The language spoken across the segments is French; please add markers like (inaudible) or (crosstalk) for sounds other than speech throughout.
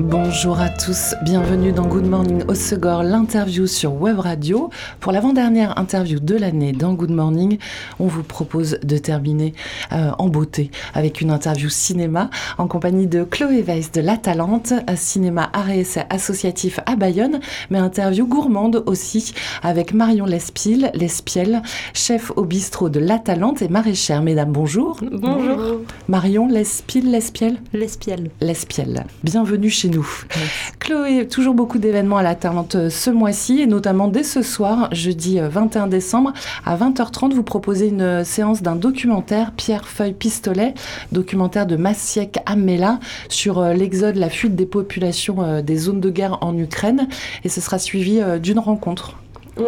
Bonjour à tous, bienvenue dans Good Morning Osegor, l'interview sur Web Radio. Pour l'avant-dernière interview de l'année dans Good Morning, on vous propose de terminer euh, en beauté avec une interview cinéma en compagnie de Chloé Weiss de La Talente, cinéma et associatif à Bayonne, mais interview gourmande aussi avec Marion Lespiel, Lespiel, chef au bistrot de La Talente et maraîchère. Mesdames, bonjour. Bonjour. Marion Lespiel, Lespiel Lespiel. Lespiel. Bienvenue chez nous. Chloé, toujours beaucoup d'événements à la Talente euh, ce mois-ci et notamment dès ce soir, jeudi 21 euh, décembre, à 20h30, vous proposez une euh, séance d'un documentaire Pierre Feuille Pistolet, documentaire de Maciek Amela sur l'exode, la fuite des populations des zones de guerre en Ukraine et ce sera suivi d'une rencontre.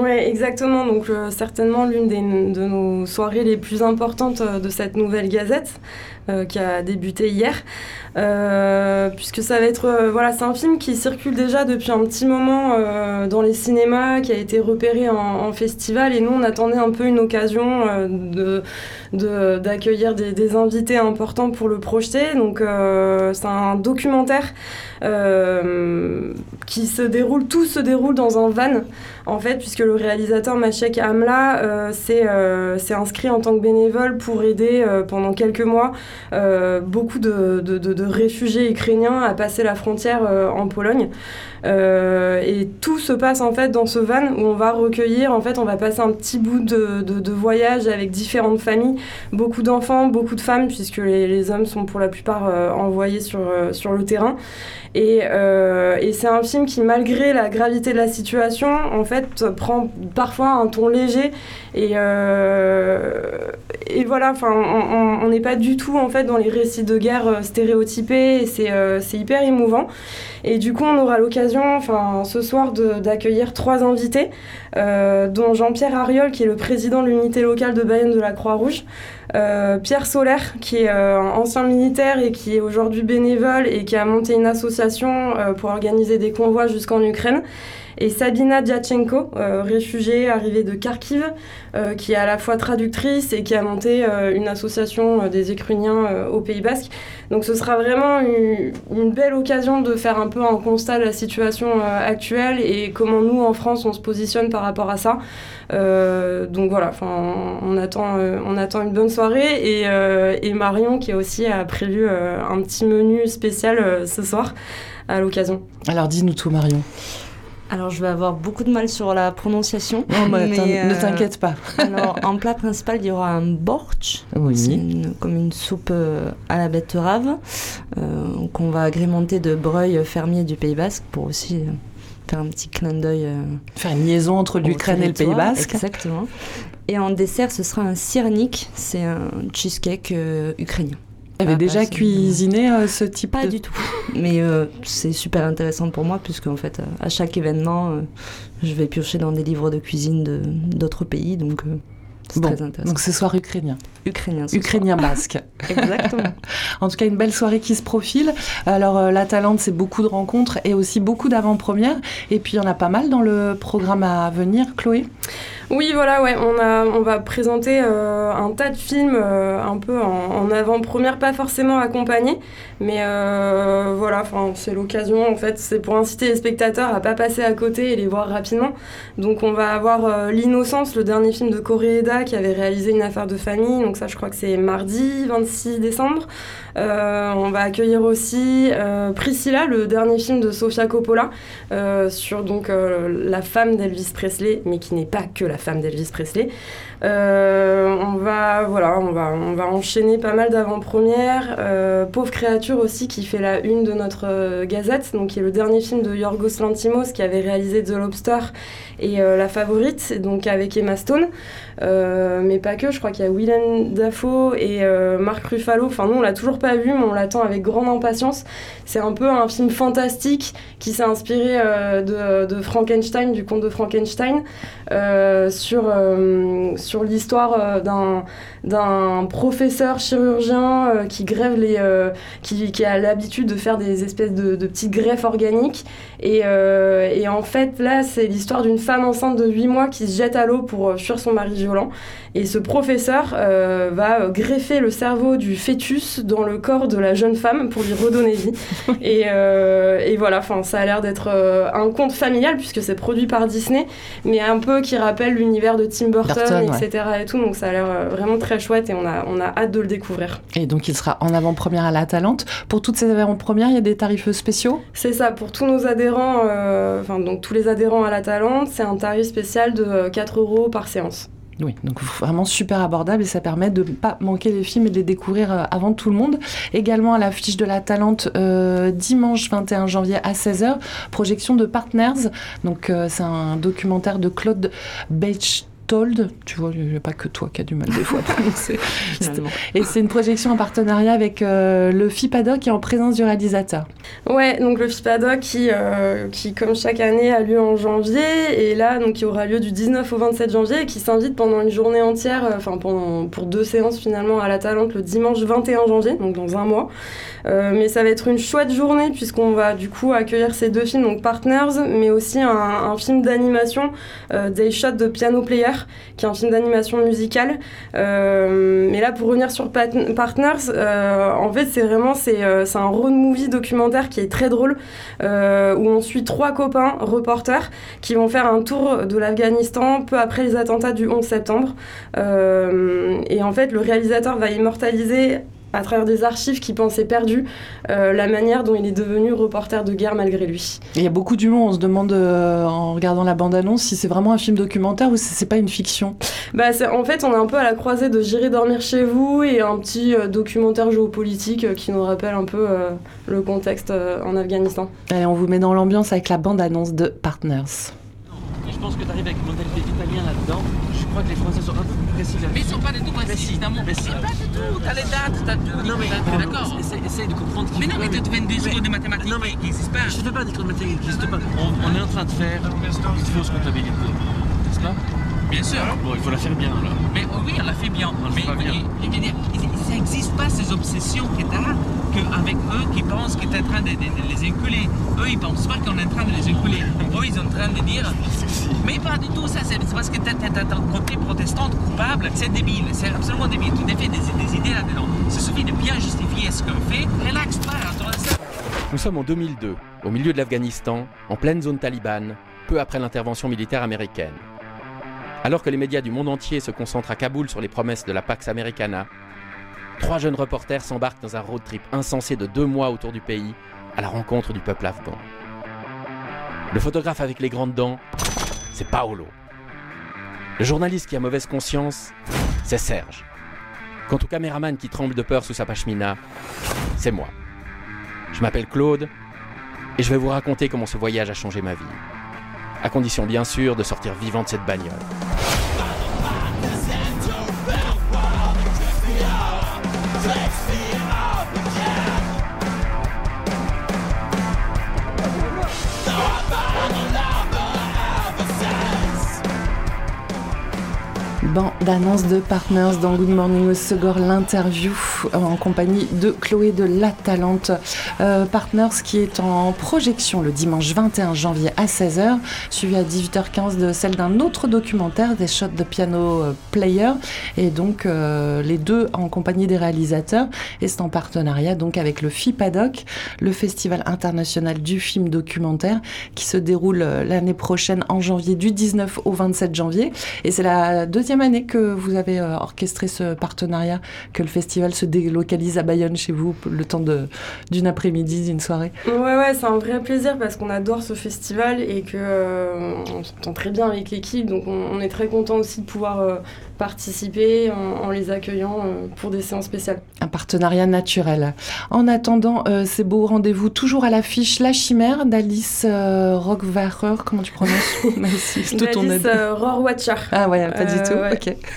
Oui, exactement. Donc, certainement l'une de nos soirées les plus importantes de cette nouvelle gazette. Euh, qui a débuté hier, euh, puisque ça va être, euh, voilà, c'est un film qui circule déjà depuis un petit moment dans les cinémas, qui a été repéré en, festival, et nous on attendait un peu une occasion de, d'accueillir des, invités importants pour le projeter. Donc c'est un documentaire qui se déroule, tout se déroule dans un van, en fait, puisque le réalisateur Machek Amla s'est inscrit en tant que bénévole pour aider pendant quelques mois euh, beaucoup de, réfugiés ukrainiens à passer la frontière euh, en Pologne. Euh, et tout se passe en fait dans ce van où on va recueillir, en fait, on va passer un petit bout de, voyage avec différentes familles, beaucoup d'enfants, beaucoup de femmes, puisque les, hommes sont pour la plupart envoyés sur, sur le terrain. Et, et c'est un film qui, malgré la gravité de la situation, en fait, prend parfois un ton léger. Et, et voilà, enfin, on n'est pas du tout en fait dans les récits de guerre euh, stéréotypés euh, c'est hyper émouvant. Et du coup, on aura l'occasion, ce soir, d'accueillir trois invités, euh, dont Jean-Pierre Ariol, qui est le président de l'unité locale de Bayonne de la Croix-Rouge, Pierre Solaire, qui est ancien militaire et qui est aujourd'hui bénévole et qui a monté une association pour organiser des convois jusqu'en Ukraine et Sabina Djachenko, euh, réfugiée arrivée de Kharkiv, euh, qui est à la fois traductrice et qui a monté euh, une association des Ukrainiens au Pays Basque. Donc ce sera vraiment une, belle occasion de faire un peu un constat de la situation actuelle et comment nous en France on se positionne par rapport à ça. donc voilà, on attend, on attend une bonne soirée et, et, Marion qui aussi a prévu un petit menu spécial ce soir à l'occasion. Alors dis-nous tout Marion. Alors, je vais avoir beaucoup de mal sur la prononciation. Non, mais, ne euh, t'inquiète pas. alors, en plat principal, il y aura un borch. Oui. C'est comme une soupe euh, à la betterave euh, qu'on va agrémenter de breuil fermier du Pays Basque pour aussi faire un petit clin d'œil. faire une liaison entre l'Ukraine et le Pays Basque. Exactement. Et en dessert, ce sera un sirnik. C'est un cheesecake ukrainien. Tu avais déjà cuisiné euh, ce type Pas du tout. (laughs) Mais euh, c'est super intéressant pour moi, puisque en fait, à chaque événement, euh, je vais piocher dans des livres de cuisine d'autres pays. Donc, c'est très intéressant. Donc, ce soir ukrainien. Ukrainien. Ukrainien basque. (laughs) Exactement. (laughs) en tout cas, une belle soirée qui se profile. Alors, La Talente, c'est beaucoup de rencontres et aussi beaucoup d'avant-premières. Et puis, il y en a pas mal dans le programme à venir, Chloé? Oui, voilà, ouais, on, a, on va présenter euh, un tas de films euh, un peu en, avant-première, pas forcément accompagnés, mais euh, voilà, c'est l'occasion, en fait, c'est pour inciter les spectateurs à pas passer à côté et les voir rapidement. Donc on va avoir L'Innocence, le dernier film de Koreeda qui avait réalisé une affaire de famille, donc ça je crois que c'est mardi 26 décembre. On va accueillir aussi Priscilla, le dernier film de Sofia Coppola, sur donc la femme d'Elvis Presley, mais qui n'est pas que la femme d'Elvis Presley. Euh, on, va, enchaîner pas mal d'avant-premières. Euh, Pauvre créature aussi, qui fait la une de notre euh, gazette, donc qui est le dernier film de Yorgos Lantimos, qui avait réalisé The Lobster et La Favorite, donc avec Emma Stone. mais pas que, je crois qu'il y a Willem Dafoe et Marc Ruffalo. Enfin, nous, on l'a toujours pas vu, mais on l'attend avec grande impatience. C'est un peu un film fantastique qui s'est inspiré de, de, Frankenstein, du conte de Frankenstein, sur sur l'histoire d'un d'un professeur chirurgien qui grève les qui, qui, a l'habitude de faire des espèces de, de petites greffes organiques et, et en fait là c'est l'histoire d'une femme enceinte de 8 mois qui se jette à l'eau pour fuir son mari violent et ce professeur va greffer le cerveau du fœtus dans le corps de la jeune femme pour lui redonner vie (laughs) et, et voilà enfin ça a l'air d'être un conte familial puisque c'est produit par Disney, mais un peu qui rappelle l'univers de Tim Burton, etc. Et tout, donc ça a l'air euh, vraiment très chouette et on a, on a hâte de le découvrir. Et donc il sera en avant-première à la Talente. Pour toutes ces avant-premières, il y a des tarifs spéciaux? C'est ça, pour tous nos adhérents, euh, enfin donc tous les adhérents à la Talente, c'est un tarif spécial de 4 euros par séance. Oui, donc vraiment super abordable et ça permet de ne pas manquer les films et de les découvrir euh, avant tout le monde. Également à l'affiche de la Talente, euh, dimanche 21 janvier à 16h, projection de Partners. Donc euh, c'est un documentaire de Claude Beich tu vois, il n'y a pas que toi qui as du mal des fois à (laughs) prononcer. Et c'est une projection en partenariat avec euh, le FIPADOC qui est en présence du réalisateur. Ouais, donc le FIPADOC qui, euh, qui, comme chaque année, a lieu en janvier et là, donc, qui aura lieu du 19 au 27 janvier et qui s'invite pendant une journée entière, euh, enfin pendant pour deux séances finalement à la Talente le dimanche 21 janvier, donc dans un mois. mais ça va être une chouette journée puisqu'on va du coup accueillir ces deux films, donc Partners, mais aussi un, un film d'animation, Des Shots de Piano Player, qui est un film d'animation musicale. Euh, mais là, pour revenir sur Partners, euh, en fait, c'est vraiment euh, c'est un road movie documentaire qui est très drôle, où on suit trois copains reporters qui vont faire un tour de l'Afghanistan peu après les attentats du 11 septembre. et en fait, le réalisateur va immortaliser à travers des archives qui pensaient perdues, euh, la manière dont il est devenu reporter de guerre malgré lui. Il y a beaucoup d'humour, on se demande euh, en regardant la bande-annonce si c'est vraiment un film documentaire ou si c'est pas une fiction. Bah, en fait, on est un peu à la croisée de J'irai dormir chez vous et un petit euh, documentaire géopolitique qui nous rappelle un peu le contexte en Afghanistan. Allez, on vous met dans l'ambiance avec la bande-annonce de Partners. Je pense que tu arrives avec une mentalité italien là-dedans. Je crois que les Français sont un peu plus précis Mais ils sont pas du tout précis, évidemment. Précis. Pas du tout. T'as les dates, t'as tout. Non, mais d'accord. Essaye de comprendre. Mais non, mais tu fais des cours de mathématiques non, mais, qui n'existent pas. Je ne fais pas des cours de mathématiques qui n'existent pas. On, on, est en train de faire une fausse comptabilité. N'est-ce pas? Bien sûr. Bon, il faut la faire bien. Mais oui, on la fait bien. On mais pas bien. Il, il, il, ça n'existe pas ces obsessions que tu as qu'avec eux qui pensent que tu es en train de, de, de, les inculer. Eux, ils pensent pas qu'on est en train de les inculer. (laughs) Eux, ils sont en train de dire. Mais pas du tout ça, c'est parce que tu as ton côté protestante coupable. C'est débile, c'est absolument débile. Tu défais des, des idées là-dedans. Il suffit de bien justifier ce qu'on fait. Relax-toi, ça. Nous sommes en 2002, au milieu de l'Afghanistan, en pleine zone talibane, peu après l'intervention militaire américaine. Alors que les médias du monde entier se concentrent à Kaboul sur les promesses de la Pax Americana, trois jeunes reporters s'embarquent dans un road trip insensé de deux mois autour du pays, à la rencontre du peuple afghan. Le photographe avec les grandes dents, c'est Paolo. Le journaliste qui a mauvaise conscience, c'est Serge. Quant au caméraman qui tremble de peur sous sa pachemina, c'est moi. Je m'appelle Claude et je vais vous raconter comment ce voyage a changé ma vie à condition bien sûr de sortir vivant de cette bagnole. D'annonce de Partners dans Good Morning au Segor, l'interview euh, en compagnie de Chloé de La Talente. Euh, Partners qui est en projection le dimanche 21 janvier à 16h, suivi à 18h15 de celle d'un autre documentaire, des shots de piano euh, player, et donc les deux en compagnie des réalisateurs, et c'est en partenariat donc avec le FIPADOC, le Festival international du film documentaire, qui se déroule l'année prochaine en janvier du 19 au 27 janvier, et c'est la deuxième année que vous avez euh, orchestré ce partenariat, que le festival se délocalise à Bayonne chez vous le temps d'une après-midi, d'une soirée? Ouais, ouais, c'est un vrai plaisir parce qu'on adore ce festival et que euh, s'entend très bien avec l'équipe, donc on, est très content aussi de pouvoir euh, participer en, les accueillant pour des séances spéciales. Un partenariat naturel. En attendant ces beaux rendez-vous, toujours à l'affiche La Chimère d'Alice Rockwacher, comment tu prononces (laughs) Alice Rohrwacher. Ah ouais, pas du tout.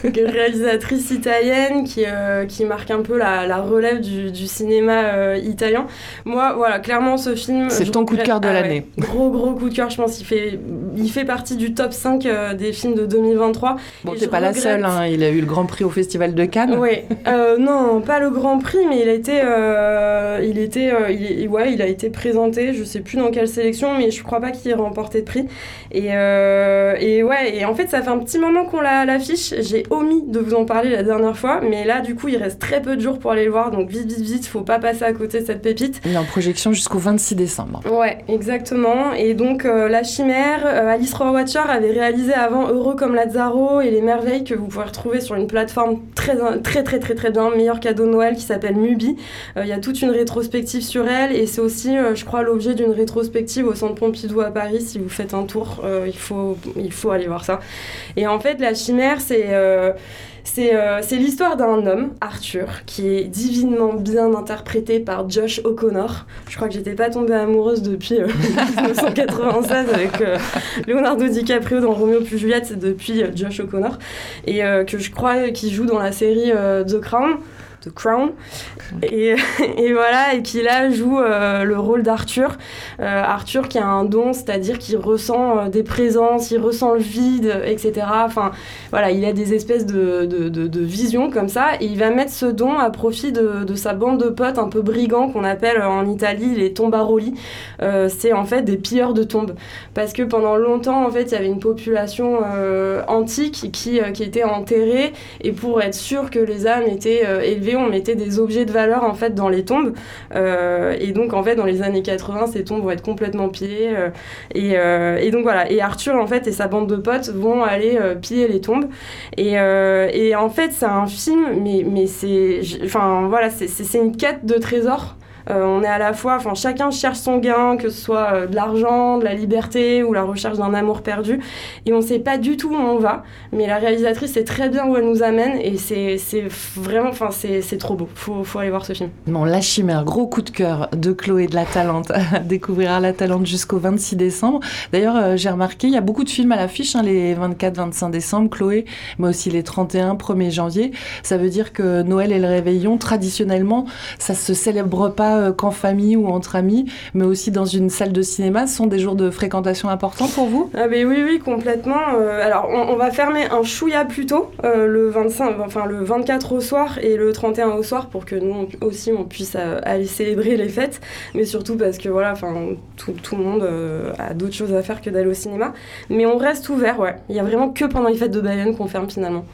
(laughs) réalisatrice italienne qui, euh, qui marque un peu la, la relève du, du cinéma euh, italien. Moi, voilà, clairement, ce film. C'est ton coup de cœur de ah l'année. gros, gros coup de cœur, je pense. Il fait, il fait partie du top 5 euh, des films de 2023. Bon, t'es pas la seule, hein. Hein, il a eu le Grand Prix au Festival de Cannes. Oui, non, pas le Grand Prix, mais il a été, il était, il, ouais, il a été présenté. Je sais plus dans quelle sélection, mais je crois pas qu'il ait remporté de prix. Et, et ouais, et en fait, ça fait un petit moment qu'on l'a l'affiche. J'ai omis de vous en parler la dernière fois, mais là, du coup, il reste très peu de jours pour aller le voir, donc vite, vite, vite, faut pas passer à côté de cette pépite. Il est en projection jusqu'au 26 décembre. Ouais, exactement. Et donc, euh, La Chimère, euh, Alice Rohrwacher avait réalisé avant Heureux comme Lazaro et Les Merveilles que vous pouvez retrouver sur une plateforme très, très, très, très, bien, meilleur cadeau de Noël qui s'appelle Mubi. Euh, il y a toute une rétrospective sur elle et c'est aussi, je crois, l'objet d'une rétrospective au Centre Pompidou à Paris. Si vous faites un tour, faut, il faut aller voir ça. Et en fait, La Chimère, c'est euh, c'est l'histoire d'un homme, Arthur, qui est divinement bien interprété par Josh O'Connor. Je crois que j'étais pas tombée amoureuse depuis 1996 euh, (laughs) avec euh, Leonardo DiCaprio dans Romeo plus Juliette, c'est depuis Josh O'Connor. Et que je crois qu'il joue dans la série The Crown. Crown. (laughs) Et, voilà, et qui là joue euh, le rôle d'Arthur. Euh, Arthur qui a un don, c'est-à-dire qu'il ressent euh, des présences, il ressent le vide, etc. Enfin, voilà, il a des espèces de, visions comme ça, et il va mettre ce don à profit de, sa bande de potes un peu brigands qu'on appelle en Italie les tombaroli. c'est en fait des pilleurs de tombes. Parce que pendant longtemps, en fait, il y avait une population antique qui, qui était enterrée, et pour être sûr que les âmes étaient élevées on mettait des objets de valeur en fait dans les tombes. Euh, et donc en fait dans les années 80, ces tombes vont être complètement pillées. Euh, euh, et, donc voilà. Et Arthur en fait et sa bande de potes vont aller piller les tombes. Et, en fait c'est un film, mais, mais c'est, enfin voilà, c'est une quête de trésors. Euh, on est à la fois, enfin chacun cherche son gain, que ce soit euh, de l'argent, de la liberté ou la recherche d'un amour perdu, et on ne sait pas du tout où on va. Mais la réalisatrice sait très bien où elle nous amène, et c'est vraiment, enfin c'est trop beau. Faut, faut aller voir ce film. Bon, La Chimère, gros coup de cœur de Chloé de la Talente, (laughs) découvrira la Talente jusqu'au 26 décembre. D'ailleurs, euh, j'ai remarqué, il y a beaucoup de films à l'affiche, hein, les 24-25 décembre, Chloé, mais aussi les 31, 1er janvier. Ça veut dire que Noël et le réveillon, traditionnellement, ça se célèbre pas euh, qu'en famille ou entre amis, mais aussi dans une salle de cinéma, ce sont des jours de fréquentation importants pour vous? Ah ben Oui, oui, complètement. Euh, alors, on, va fermer un chouïa plus tôt, euh, le, 25, enfin, le 24 au soir et le 31 au soir, pour que nous aussi on puisse aller célébrer les fêtes, mais surtout parce que voilà, enfin, tout, tout, le monde a d'autres choses à faire que d'aller au cinéma. Mais on reste ouvert, ouais. Il y a vraiment que pendant les fêtes de Bayonne qu'on ferme finalement.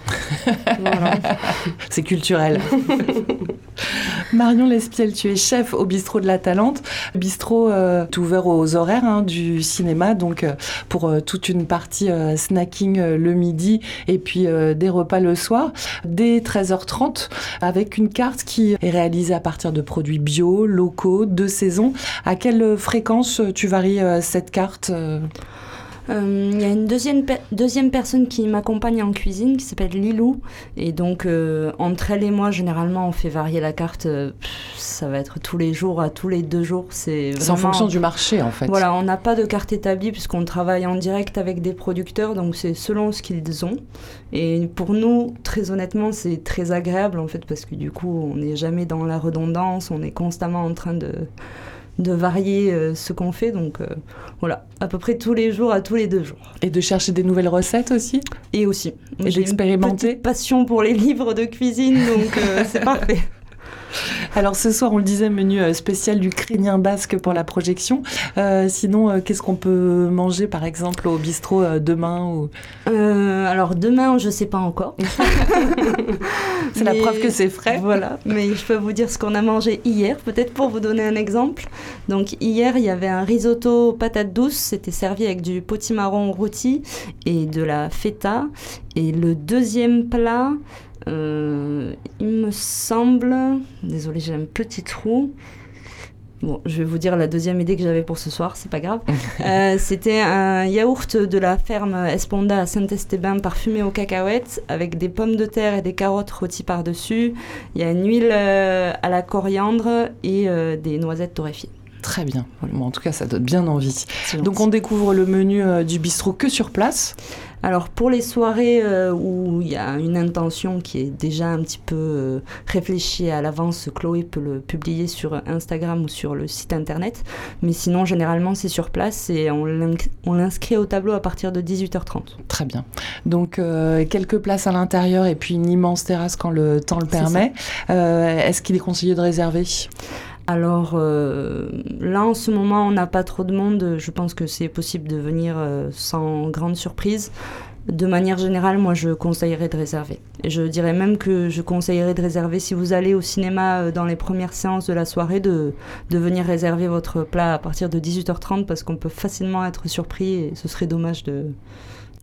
(laughs) C'est culturel. (laughs) Marion Lespiel, tu es chef au bistrot de la Talente. bistrot euh, ouvert aux horaires hein, du cinéma, donc euh, pour euh, toute une partie snacking le midi et puis des repas le soir, dès 13h30, avec une carte qui est réalisée à partir de produits bio, locaux, de saison. À quelle fréquence tu varies cette carte il y a une deuxième, deuxième personne qui m'accompagne en cuisine qui s'appelle Lilou. Et donc, euh, entre elle et moi, généralement, on fait varier la carte. Euh, ça va être tous les jours, à tous les deux jours. C'est en fonction du marché, en fait. Voilà, on n'a pas de carte établie puisqu'on travaille en direct avec des producteurs. Donc, c'est selon ce qu'ils ont. Et pour nous, très honnêtement, c'est très agréable, en fait, parce que du coup, on n'est jamais dans la redondance. On est constamment en train de de varier euh, ce qu'on fait. Donc euh, voilà, à peu près tous les jours, à tous les deux jours. Et de chercher des nouvelles recettes aussi? Et aussi. Et d'expérimenter? passion pour les livres de cuisine, donc euh, c'est (laughs) parfait. (laughs) Alors ce soir, on le disait, menu euh, spécial du Crénien basque pour la projection. Euh, sinon, euh, qu'est-ce qu'on peut manger par exemple au bistrot demain ou... Alors demain, je ne sais pas encore. (laughs) (laughs) c'est la preuve que c'est frais. Voilà, mais je peux vous dire ce qu'on a mangé hier, peut-être pour vous donner un exemple. Donc hier, il y avait un risotto patate douce, c'était servi avec du potimarron rôti et de la feta. Et le deuxième plat, euh, il me semble, désolé j'ai un petit trou. Bon, je vais vous dire la deuxième idée que j'avais pour ce soir, c'est pas grave. (laughs) Euh, c'était un yaourt de la ferme Esponda à Saint-Estébin parfumé aux cacahuètes avec des pommes de terre et des carottes rôties par-dessus. Il y a une huile euh, à la coriandre et des noisettes torréfiées. Très bien. en tout cas, ça donne bien envie. Donc on découvre le menu du bistrot que sur place alors pour les soirées euh, où il y a une intention qui est déjà un petit peu euh, réfléchie à l'avance, Chloé peut le publier sur Instagram ou sur le site internet. Mais sinon, généralement, c'est sur place et on l'inscrit au tableau à partir de 18h30. Très bien. Donc euh, quelques places à l'intérieur et puis une immense terrasse quand le temps le permet. Est-ce qu'il est conseillé de réserver? Alors euh, là, en ce moment, on n'a pas trop de monde. Je pense que c'est possible de venir euh, sans grande surprise. De manière générale, moi, je conseillerais de réserver. Et je dirais même que je conseillerais de réserver si vous allez au cinéma euh, dans les premières séances de la soirée, de, de venir réserver votre plat à partir de 18h30 parce qu'on peut facilement être surpris et ce serait dommage de,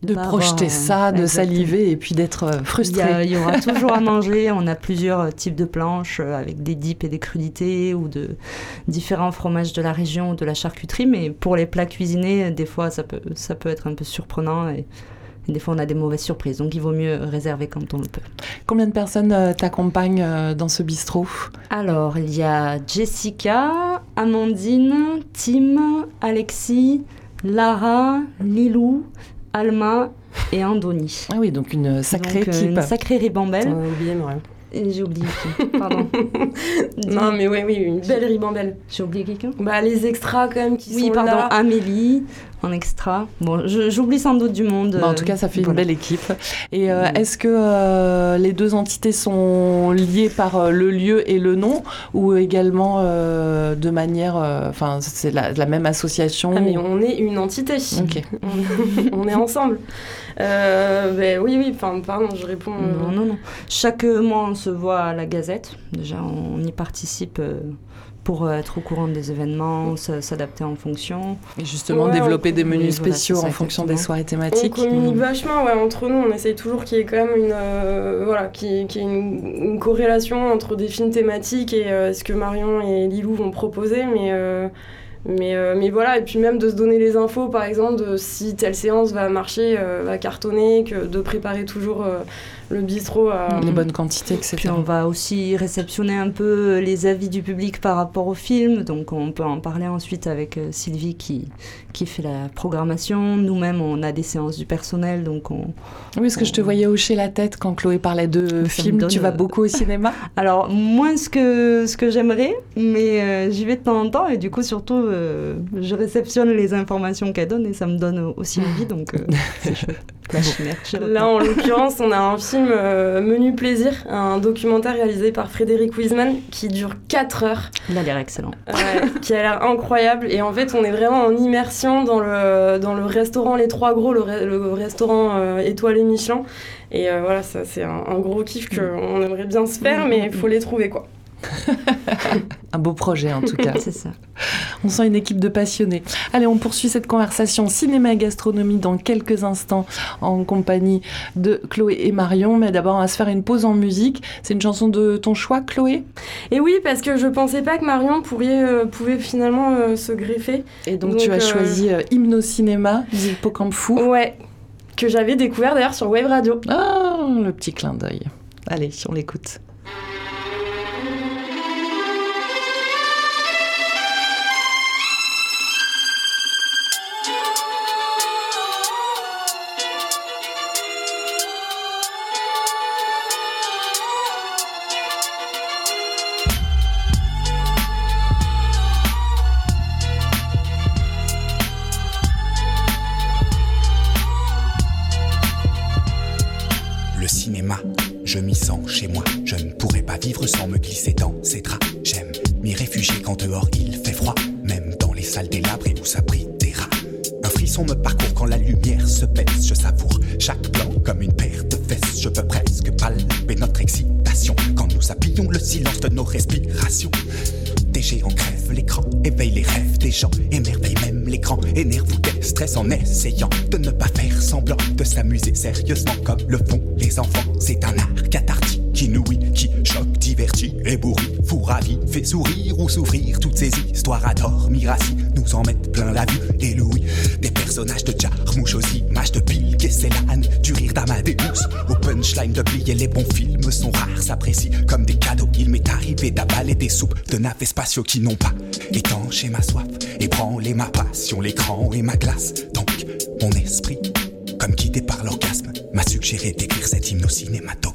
de projeter ça, de saliver et puis d'être euh, frustré. Il y, aura (laughs) toujours à manger. On a plusieurs types de planches euh, avec des dips et des crudités ou de différents fromages de la région ou de la charcuterie. Mais pour les plats cuisinés, des fois, ça peut, ça peut être un peu surprenant et, des fois, on a des mauvaises surprises. Donc, il vaut mieux réserver quand on le peut. Combien de personnes euh, t'accompagnent dans ce bistrot? Alors, il y a Jessica, Amandine, Tim, Alexis, Lara, Lilou, Alma et Andoni. Ah oui, donc une sacrée donc, Une sacrée ribambelle. oublié, J'ai oublié (laughs) Pardon. non, mais oui, oui, une belle ribambelle. J'ai oublié quelqu'un? Bah, les extras quand même qui oui, sont pardon, là. Amélie, en extra. Bon, j'oublie sans doute du monde. Bah, en tout cas, ça fait une belle équipe. Et euh, est-ce que euh, les deux entités sont liées par euh, le lieu et le nom ou également de manière. Enfin, c'est la, la, même association ah, mais on est une entité. Ok. (laughs) on est ensemble. Ben, oui, oui, enfin, pardon, je réponds. Non, non, non. Chaque mois, on se voit à la Gazette. Déjà, on y participe pour euh, être au courant des événements, s'adapter en fonction. Et justement, développer des menus spéciaux en fonction des soirées thématiques. On communique mmh. vachement, ouais, entre nous, on essaye toujours qu'il y ait quand même une, euh, voilà, qui une, corrélation entre des films thématiques et euh, ce que Marion et Lilou vont proposer, mais... Mais, mais, voilà, et puis même de se donner les infos, par exemple, de si telle séance va marcher, va cartonner, que de préparer toujours le bistrot à... Les bonnes quantités, etc. Puis on va aussi réceptionner un peu les avis du public par rapport au film, donc on peut en parler ensuite avec euh, Sylvie qui, qui fait la programmation. Nous-mêmes, on a des séances du personnel, donc on... Oui, parce que je te voyais hocher la tête quand Chloé parlait de films. Tu vas beaucoup au cinéma (laughs) Alors, moins ce que, ce que j'aimerais, mais euh, j'y vais de temps en temps, et du coup, surtout, euh, je réceptionne les informations qu'elle donne, et ça me donne aussi envie, donc (laughs) c'est chouette. Là, en l'occurrence, on a un (laughs) film euh, Menu Plaisir, un documentaire réalisé par Frédéric Wiseman qui dure 4 heures. Il a l'air excellent. qui a l'air incroyable. Et en fait, on est vraiment en immersion dans le, dans le restaurant Les Trois Gros, le, restaurant euh, étoilé Michelin. Et euh, voilà, ça, c'est un, un, gros kiff qu'on aimerait bien se faire, mais il faut les trouver, quoi. (laughs) (laughs) Un beau projet en tout cas. C'est ça. On sent une équipe de passionnés. Allez, on poursuit cette conversation cinéma et gastronomie dans quelques instants en compagnie de Chloé et Marion. Mais d'abord, on va se faire une pause en musique. C'est une chanson de ton choix, Chloé? Et oui, parce que je pensais pas que Marion pourrait, euh, pouvait finalement euh, se greffer. Et donc, tu as euh, choisi Hymno Cinéma, Hippocampe Fou. Ouais, que j'avais découvert d'ailleurs sur Wave Radio. Ah, le petit clin d'œil. Allez, on l'écoute. Je m'y sens chez moi, je ne pourrais pas vivre sans me glisser dans ses draps. J'aime m'y réfugier quand dehors il fait froid, même dans les salles délabres et où ça des rats. Un frisson me parcourt quand la lumière se baisse, je savoure chaque plan comme une paire de fesses. Je peux presque palper notre excitation quand nous appuyons le silence de nos respirations sérieusement comme le font les enfants. C'est un art cathartique qui nourrit, qui choque, divertit et bourrit Fou ravi, fait sourire ou souffrir toutes ces histoires à dormir assis, nous en mettent plein la vue et Louis. Des personnages de Jarmouche aux images de Bill l'âne du rire d'Amadeus. Au punchline de plier les bons films sont rares, s'apprécient comme des cadeaux. Il m'est arrivé d'avaler des soupes de navets spatiaux qui n'ont pas étanché ma soif, ébranlé ma passion, l'écran et ma glace. Donc, mon esprit, comme guidé par l'orgasme, m'a suggéré d'écrire cet hymne au cinématographe.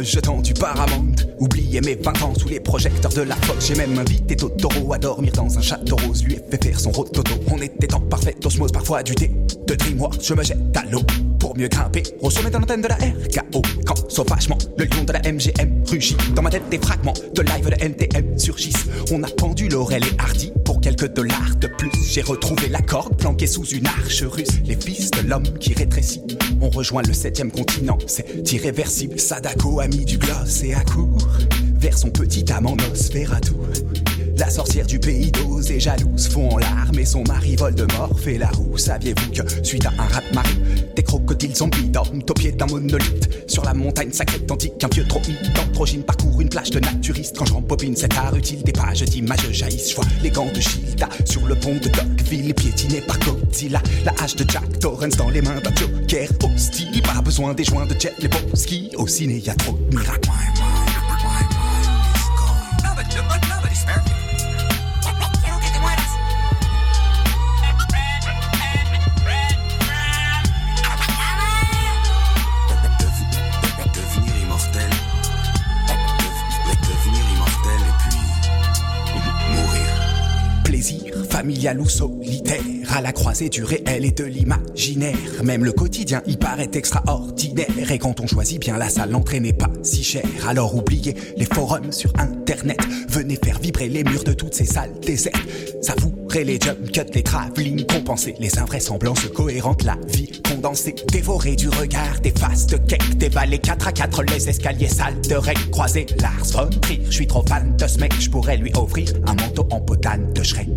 Me jetant du paramonde. Oubliez mes 20 ans sous les projecteurs de la Fox. J'ai même invité Totoro à dormir dans un château rose. Lui ai fait faire son rototo. On était en parfaite osmose, parfois du thé de DreamWorks. Je me jette à l'eau pour mieux grimper au sommet de l'antenne de la RKO. Quand sauvagement le lion de la MGM rugit, dans ma tête des fragments de live de NTM surgissent. On a pendu Laurel et Hardy pour quelques dollars de plus. J'ai retrouvé la corde planquée sous une arche russe. Les fils de l'homme qui rétrécit ont rejoint le septième continent. C'est irréversible. Sadako a mis du gloss et à court vers son petit amant Nosferatu. La sorcière du pays d'Oz est jalouse, fond en larmes et son mari vole de mort fait la roue. Saviez-vous que, suite à un rat marin, des crocodiles zombies dorment au pied d'un monolithe Sur la montagne sacrée antique, un vieux troïde d'androgyne parcourt une plage de naturistes. Quand je rembobine cet art utile, des pages d'images jaillissent. Je les gants de Gilda sur le pont de Dogville, piétiné par Godzilla. La hache de Jack Torrance dans les mains d'un joker hostile. Pas besoin des joints de Jet Lebowski. Au ciné, y a trop de miracles. Familial ou solitaire, à la croisée du réel et de l'imaginaire. Même le quotidien y paraît extraordinaire. Et quand on choisit bien la salle, l'entrée n'est pas si chère. Alors oubliez les forums sur internet. Venez faire vibrer les murs de toutes ces salles désertes. Savourez les jump cuts, les travelling compensés, les invraisemblances cohérentes, la vie condensée. Dévorer du regard des fast cake, dévaler 4 à 4 les escaliers sales de règles croisés. Lars von Trier, je suis trop fan de ce mec, je pourrais lui offrir un manteau en potane de Shrek.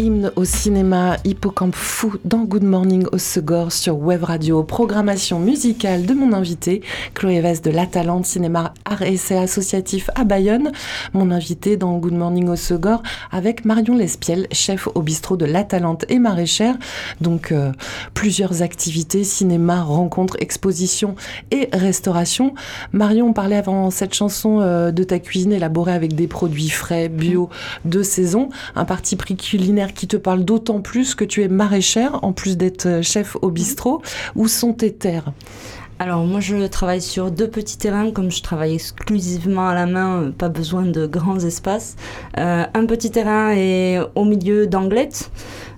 Hymne au cinéma, Hippocampe fou dans Good Morning au Segor sur Web Radio, programmation musicale de mon invité, Chloé Vest de La Talente Cinéma Art Essai Associatif à Bayonne, mon invité dans Good Morning au Segor avec Marion Lespiel, chef au bistrot de La Talente et maraîchère. Donc euh, plusieurs activités, cinéma, rencontres, expositions et restauration. Marion, parlait avant cette chanson euh, de ta cuisine élaborée avec des produits frais, bio, de saison, un parti pris culinaire qui te parle d'autant plus que tu es maraîchère, en plus d'être euh, chef au bistrot. Où sont tes terres? Alors moi je travaille sur deux petits terrains, comme je travaille exclusivement à la main, euh, pas besoin de grands espaces. Euh, un petit terrain est au milieu d'Anglette,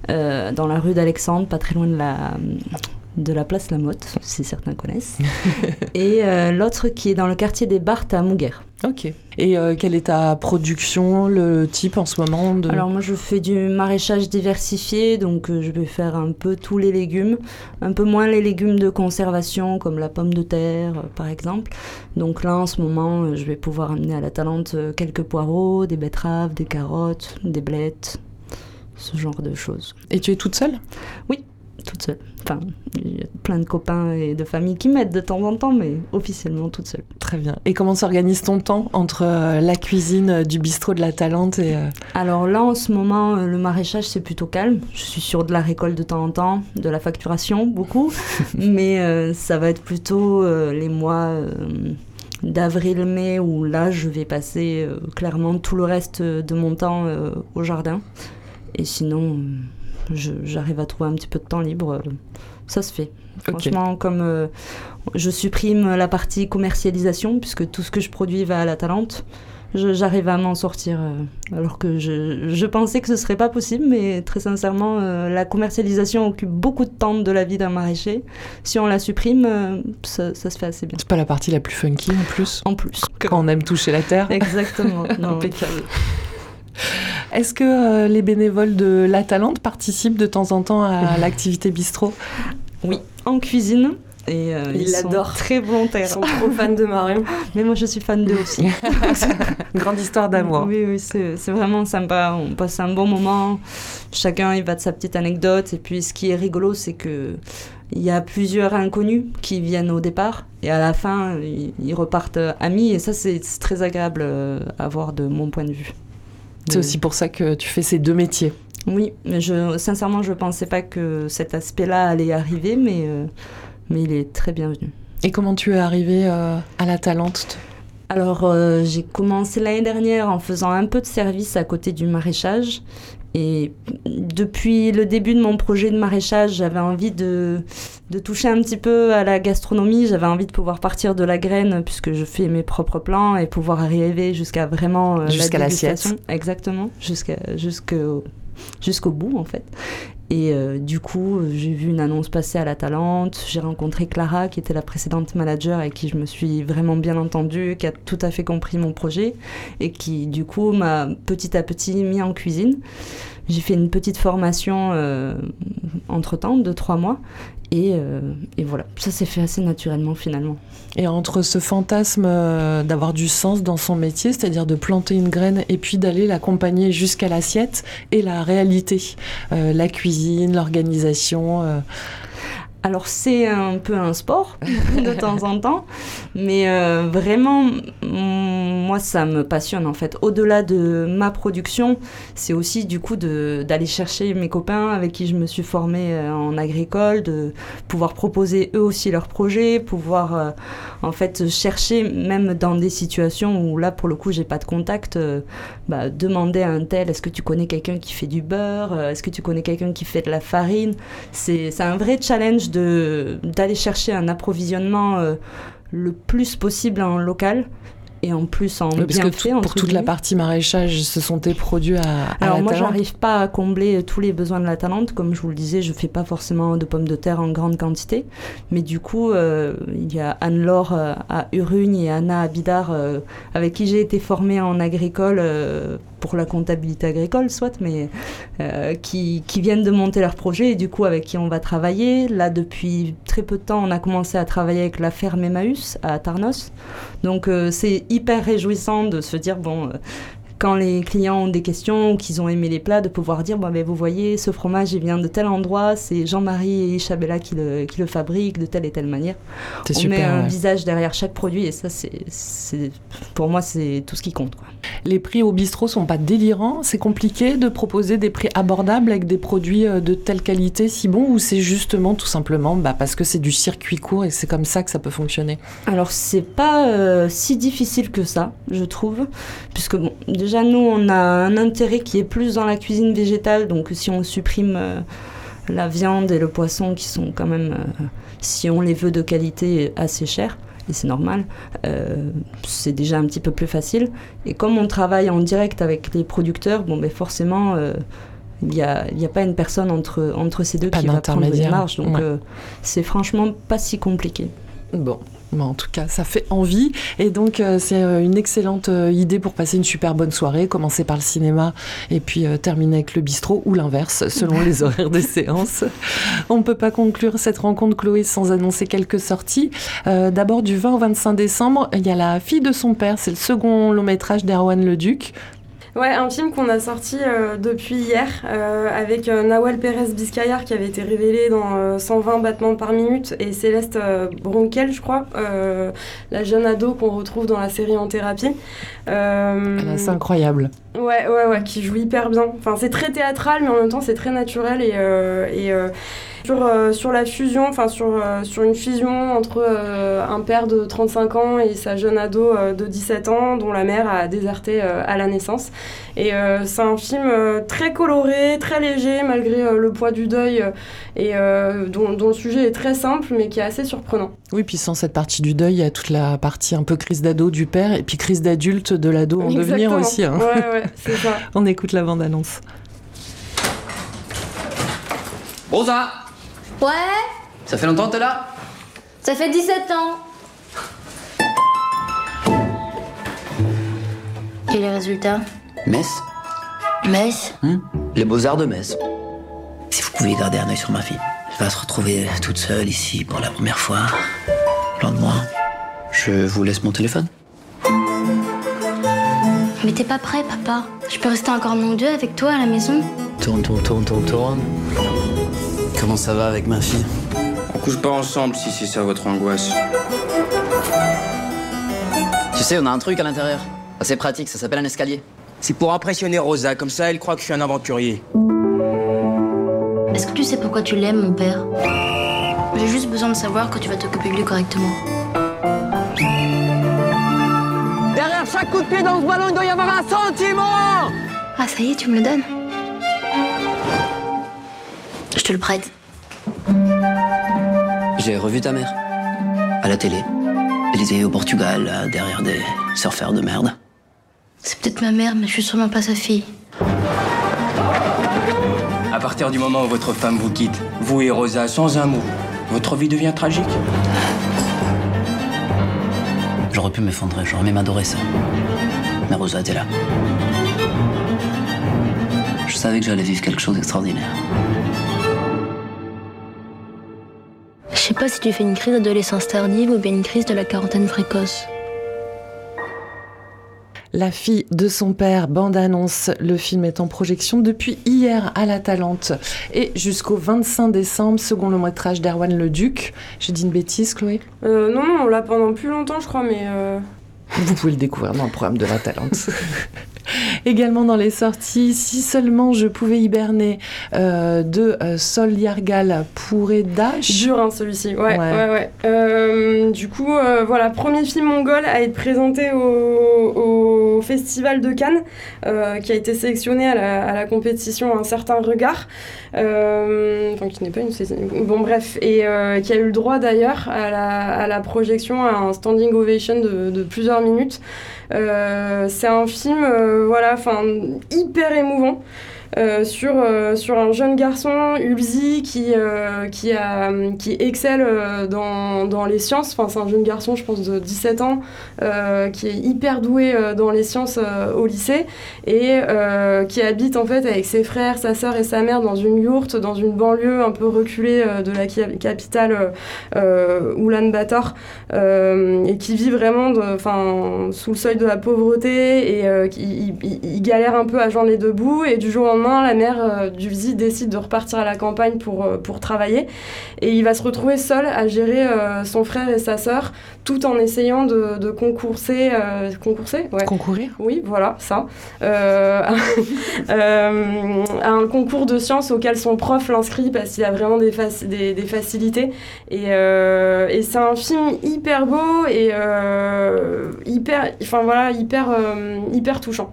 dans la rue d'Alexandre, pas très loin de la, de la place Lamotte, si certains connaissent. (laughs) et l'autre qui est dans le quartier des Barthes à Mouguer. Ok. Et euh, quelle est ta production, le type en ce moment de... Alors moi je fais du maraîchage diversifié, donc euh, je vais faire un peu tous les légumes, un peu moins les légumes de conservation comme la pomme de terre euh, par exemple. Donc là en ce moment je vais pouvoir amener à la talente quelques poireaux, des betteraves, des carottes, des blettes, ce genre de choses. Et tu es toute seule? Oui toute seule. Enfin, il y a plein de copains et de familles qui m'aident de temps en temps, mais officiellement toute seule. Très bien. Et comment s'organise ton temps entre euh, la cuisine euh, du bistrot de la Talente et... Euh, Alors là, en ce moment, le maraîchage, c'est plutôt calme. Je suis sur de la récolte de temps en temps, de la facturation, beaucoup. (laughs) mais ça va être plutôt les mois d'avril-mai où là, je vais passer clairement tout le reste de mon temps au jardin. Et sinon j'arrive à trouver un petit peu de temps libre, euh, ça se fait. Franchement, comme euh, je supprime la partie commercialisation, puisque tout ce que je produis va à la Talente, j'arrive à m'en sortir. alors que je, je, pensais que ce serait pas possible, mais très sincèrement, la commercialisation occupe beaucoup de temps de la vie d'un maraîcher. Si on la supprime, ça, ça, se fait assez bien. C'est pas la partie la plus funky en plus En plus. Quand on aime toucher la terre. Exactement. (laughs) Impeccable. Est-ce que euh, les bénévoles de La Talente participent de temps en temps à (laughs) l'activité bistrot? Oui, en cuisine. Et euh, ils, sont très volontaires. Ils sont trop fans de Marion. (laughs) Mais moi, je suis fan d'eux aussi. (laughs) Grande histoire d'amour. Oui, oui, c'est vraiment sympa. On passe un bon moment. Chacun, il va de sa petite anecdote. Et puis, ce qui est rigolo, c'est que il y a plusieurs inconnus qui viennent au départ. Et à la fin, ils, repartent amis. Et ça, c'est très agréable euh, à voir de mon point de vue. C'est aussi pour ça que tu fais ces deux métiers. Oui, mais je, sincèrement, je ne pensais pas que cet aspect-là allait arriver, mais, euh, mais il est très bienvenu. Et comment tu es arrivée euh, à la Talente alors, euh, j'ai commencé l'année dernière en faisant un peu de service à côté du maraîchage. Et depuis le début de mon projet de maraîchage, j'avais envie de, de, toucher un petit peu à la gastronomie. J'avais envie de pouvoir partir de la graine, puisque je fais mes propres plans, et pouvoir arriver jusqu'à vraiment euh, jusqu'à l'assiette. Exactement, jusqu'à jusqu'au jusqu'au bout en fait. Et euh, du coup, j'ai vu une annonce passer à la Talente. J'ai rencontré Clara, qui était la précédente manager avec qui je me suis vraiment bien entendue, qui a tout à fait compris mon projet et qui, du coup, m'a petit à petit mis en cuisine. J'ai fait une petite formation euh, entre-temps de trois mois. Et, euh, et voilà, ça s'est fait assez naturellement finalement. Et entre ce fantasme euh, d'avoir du sens dans son métier, c'est-à-dire de planter une graine et puis d'aller l'accompagner jusqu'à l'assiette, et la réalité, la cuisine, l'organisation alors c'est un peu un sport (laughs) de temps en temps, mais euh, vraiment, moi ça me passionne en fait. Au-delà de ma production, c'est aussi du coup d'aller chercher mes copains avec qui je me suis formée euh, en agricole, de pouvoir proposer eux aussi leurs projets, pouvoir euh, en fait chercher même dans des situations où là pour le coup j'ai pas de contact, bah, demander à un tel est-ce que tu connais quelqu'un qui fait du beurre, est-ce que tu connais quelqu'un qui fait de la farine? C'est un vrai challenge d'aller chercher un approvisionnement euh, le plus possible en local et en plus en bien parce que pour toute la partie maraîchage, ce sont tes produits à, à Alors moi, j'arrive pas à combler tous les besoins de la Talente. Comme je vous le disais, je fais pas forcément de pommes de terre en grande quantité. Mais du coup, euh, il y a Anne-Laure euh, à Urugne et Anna à Bidar, avec qui j'ai été formée en agricole pour la comptabilité agricole, soit, mais euh, qui, viennent de monter leur projet et du coup avec qui on va travailler. Là, depuis très peu de temps, on a commencé à travailler avec la ferme Emmaüs à Tarnos. Donc euh, c'est hyper réjouissant de se dire, bon, euh, quand les clients ont des questions ou qu'ils ont aimé les plats, de pouvoir dire bon, ben, vous voyez, ce fromage il vient de tel endroit, c'est Jean-Marie et Chabella qui le, qui le fabriquent de telle et telle manière. On super, met un visage derrière chaque produit et ça, c'est, pour moi, c'est tout ce qui compte. Quoi. Les prix au bistrot sont pas délirants. C'est compliqué de proposer des prix abordables avec des produits euh, de telle qualité si bon ou c'est justement tout simplement bah, parce que c'est du circuit court et c'est comme ça que ça peut fonctionner? Alors c'est pas euh, si difficile que ça, je trouve, puisque bon, déjà déjà, nous, on a un intérêt qui est plus dans la cuisine végétale. Donc, si on supprime euh, la viande et le poisson, qui sont quand même, euh, si on les veut de qualité, assez chers, et c'est normal, euh, c'est déjà un petit peu plus facile. Et comme on travaille en direct avec les producteurs, bon, ben forcément, il n'y a, a, pas une personne entre, entre ces deux qui va prendre des marges. Donc, c'est franchement pas si compliqué. Bon, en tout cas, ça fait envie. Et donc, euh, c'est euh, une excellente euh, idée pour passer une super bonne soirée. Commencer par le cinéma et puis terminer avec le bistrot ou l'inverse, selon les (laughs) horaires des séances. On ne peut pas conclure cette rencontre, Chloé, sans annoncer quelques sorties. D'abord, du 20 au 25 décembre, il y a La fille de son père. C'est le second long métrage d'Erwan Leduc. Ouais, un film qu'on a sorti euh, depuis hier euh, avec euh, Nawal Pérez Biscayar qui avait été révélé dans 120 battements par minute et Céleste Bronkel, je crois, la jeune ado qu'on retrouve dans la série En thérapie. c'est incroyable. Ouais, ouais, ouais, qui joue hyper bien. Enfin, c'est très théâtral, mais en même temps, c'est très naturel et. et Sur, sur la fusion, enfin sur, sur une fusion entre un père de 35 ans et sa jeune ado de 17 ans dont la mère a déserté à la naissance. Et c'est un film très coloré, très léger malgré le poids du deuil et dont, dont, le sujet est très simple mais qui est assez surprenant. Oui, puis sans cette partie du deuil, il y a toute la partie un peu crise d'ado du père et puis crise d'adulte de l'ado en devenir aussi. Hein. Ouais, ouais, c'est ça. (laughs) On écoute la bande-annonce. Rosa Ouais Ça fait longtemps que t'es là? Ça fait 17 ans. Et les résultats? Metz Metz? Hmm? Les beaux-arts de Metz. Si vous pouviez garder un œil sur ma fille. Elle va se retrouver toute seule ici pour la première fois. Loin de moi. Je vous laisse mon téléphone. Mais t'es pas prêt, papa. Je peux rester encore mon Dieu avec toi à la maison Tourne, tourne, tourne, tourne, tourne. Comment ça va avec ma fille On couche pas ensemble si c'est ça votre angoisse. Tu sais, on a un truc à l'intérieur. C'est pratique, ça s'appelle un escalier. C'est pour impressionner Rosa, comme ça elle croit que je suis un aventurier. Est-ce que tu sais pourquoi tu l'aimes, mon père J'ai juste besoin de savoir quand tu vas t'occuper de lui correctement. Derrière chaque coup de pied dans ce ballon, il doit y avoir un sentiment Ah, ça y est, tu me le donnes Je te le prête. J'ai revu ta mère. À la télé. Elle était au Portugal, derrière des surfeurs de merde. C'est peut-être ma mère, mais je suis sûrement pas sa fille. À partir du moment où votre femme vous quitte, vous et Rosa, sans un mot, votre vie devient tragique. J'aurais pu m'effondrer, j'aurais même adoré ça. Mais Rosa était là. Je savais que j'allais vivre quelque chose d'extraordinaire. Je sais pas si tu fais une crise d'adolescence tardive ou bien une crise de la quarantaine précoce. La fille de son père, bande-annonce. Le film est en projection depuis hier à la Talente et jusqu'au 25 décembre, second le métrage d'Erwan Le Duc. J'ai dit une bêtise, Chloé? Euh, Non, non, on l'a pendant plus longtemps, je crois, mais. Euh, Vous pouvez le découvrir dans le programme de la Talente. (laughs) (laughs) Également dans les sorties, si seulement je pouvais hiberner euh, de euh, Sol Yargal Dash. Dur hein, celui-ci, ouais, ouais, ouais. Euh, du coup, voilà, premier film mongol à être présenté au, Festival de Cannes, qui a été sélectionné à la, à la, compétition Un certain regard, enfin qui n'est pas une bon bref, et qui a eu le droit d'ailleurs à la, à la, projection à un standing ovation de, de plusieurs minutes. C'est un film euh, voilà, enfin hyper émouvant. Euh, sur, euh, sur un jeune garçon, Ulzi, qui, euh, qui, a, qui excelle dans, dans les sciences. Enfin, c'est un jeune garçon, je pense, de 17 ans, qui est hyper doué dans les sciences au lycée et qui habite en fait avec ses frères, sa sœur et sa mère dans une yourte, dans une banlieue un peu reculée de la capitale Ulaanbaatar et qui vit vraiment sous le seuil de la pauvreté et qui galère un peu à joindre les deux bouts et du jour au lendemain la mère euh, du Zi décide de repartir à la campagne pour, euh, pour travailler. Et il va se retrouver seul à gérer euh, son frère et sa sœur, tout en essayant de, de concourser. concourser ouais. Concourir Oui, voilà, ça. à (laughs) un concours de sciences auquel son prof l'inscrit parce qu'il a vraiment des, des, des, facilités. Et, et c'est un film hyper beau et hyper, enfin, voilà, hyper, hyper touchant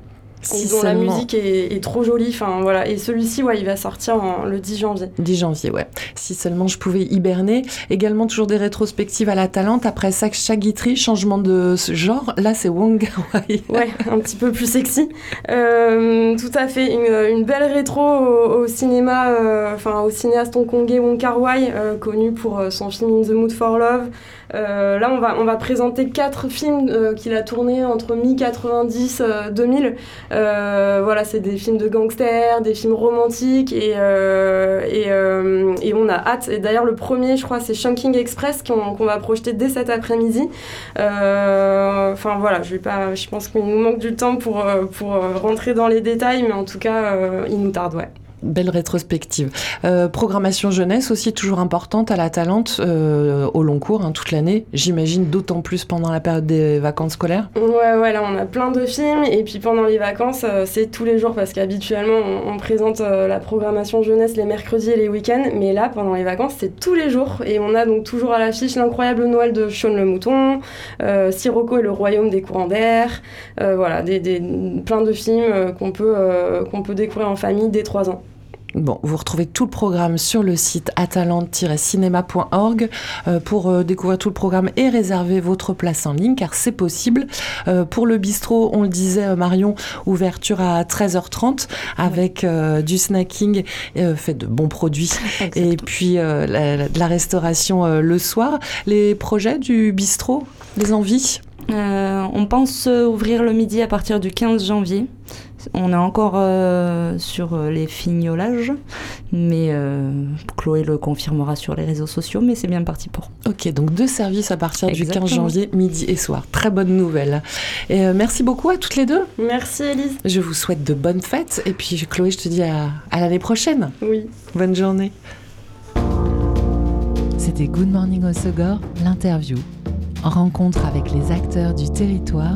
dont la musique est, trop jolie. Enfin, voilà. Et celui-ci, ouais, il va sortir le 10 janvier. 10 janvier, ouais. Si seulement je pouvais hiberner. Également, toujours des rétrospectives à la Talente. Après ça, Chagitri, changement de genre. Là, c'est Wong Wai. (laughs) ouais, un petit peu plus sexy. Euh, tout à fait. Une, belle rétro au, cinéma, euh, enfin, au cinéaste hongkongais Wong Kar Wai, euh, connu pour son film In the Mood for Love. Là, on va, on va présenter quatre films qu'il a tournés entre mi-90 2000. Euh, voilà, c'est des films de gangsters, des films romantiques et, euh, euh, on a hâte. Et d'ailleurs, le premier, je crois, c'est Shunking Express qu'on va projeter dès cet après-midi. Enfin voilà, je pense qu'il nous manque du temps pour, pour rentrer dans les détails, mais en tout cas, il nous tarde, ouais. Belle rétrospective. Euh, programmation jeunesse aussi toujours importante à la Talente euh, au long cours, hein, toute l'année. J'imagine d'autant plus pendant la période des vacances scolaires. Ouais, ouais, là on a plein de films et puis pendant les vacances euh, c'est tous les jours parce qu'habituellement on, présente la programmation jeunesse les mercredis et les week-ends, mais là pendant les vacances c'est tous les jours et on a donc toujours à l'affiche l'incroyable Noël de Sean le Mouton, Sirocco et le Royaume des courants d'air, voilà, des, des, plein de films qu'on peut, qu'on peut découvrir en famille dès 3 ans. Bon, vous retrouvez tout le programme sur le site atalante-cinéma.org euh, pour euh, découvrir tout le programme et réserver votre place en ligne car c'est possible. Euh, pour le bistrot, on le disait Marion, ouverture à 13h30 avec du snacking fait de bons produits (laughs) et puis la, de la restauration le soir. Les projets du bistrot, les envies? On pense ouvrir le midi à partir du 15 janvier. On est encore euh, sur euh, les fignolages, mais euh, Chloé le confirmera sur les réseaux sociaux, mais c'est bien parti pour. Ok, donc deux services à partir du 15 janvier, midi et soir. Très bonne nouvelle. Et merci beaucoup à toutes les deux. Merci Elise. Je vous souhaite de bonnes fêtes, et puis Chloé, je te dis à, à l'année prochaine. Oui. Bonne journée. C'était Good Morning au Segor, l'interview. Rencontre avec les acteurs du territoire,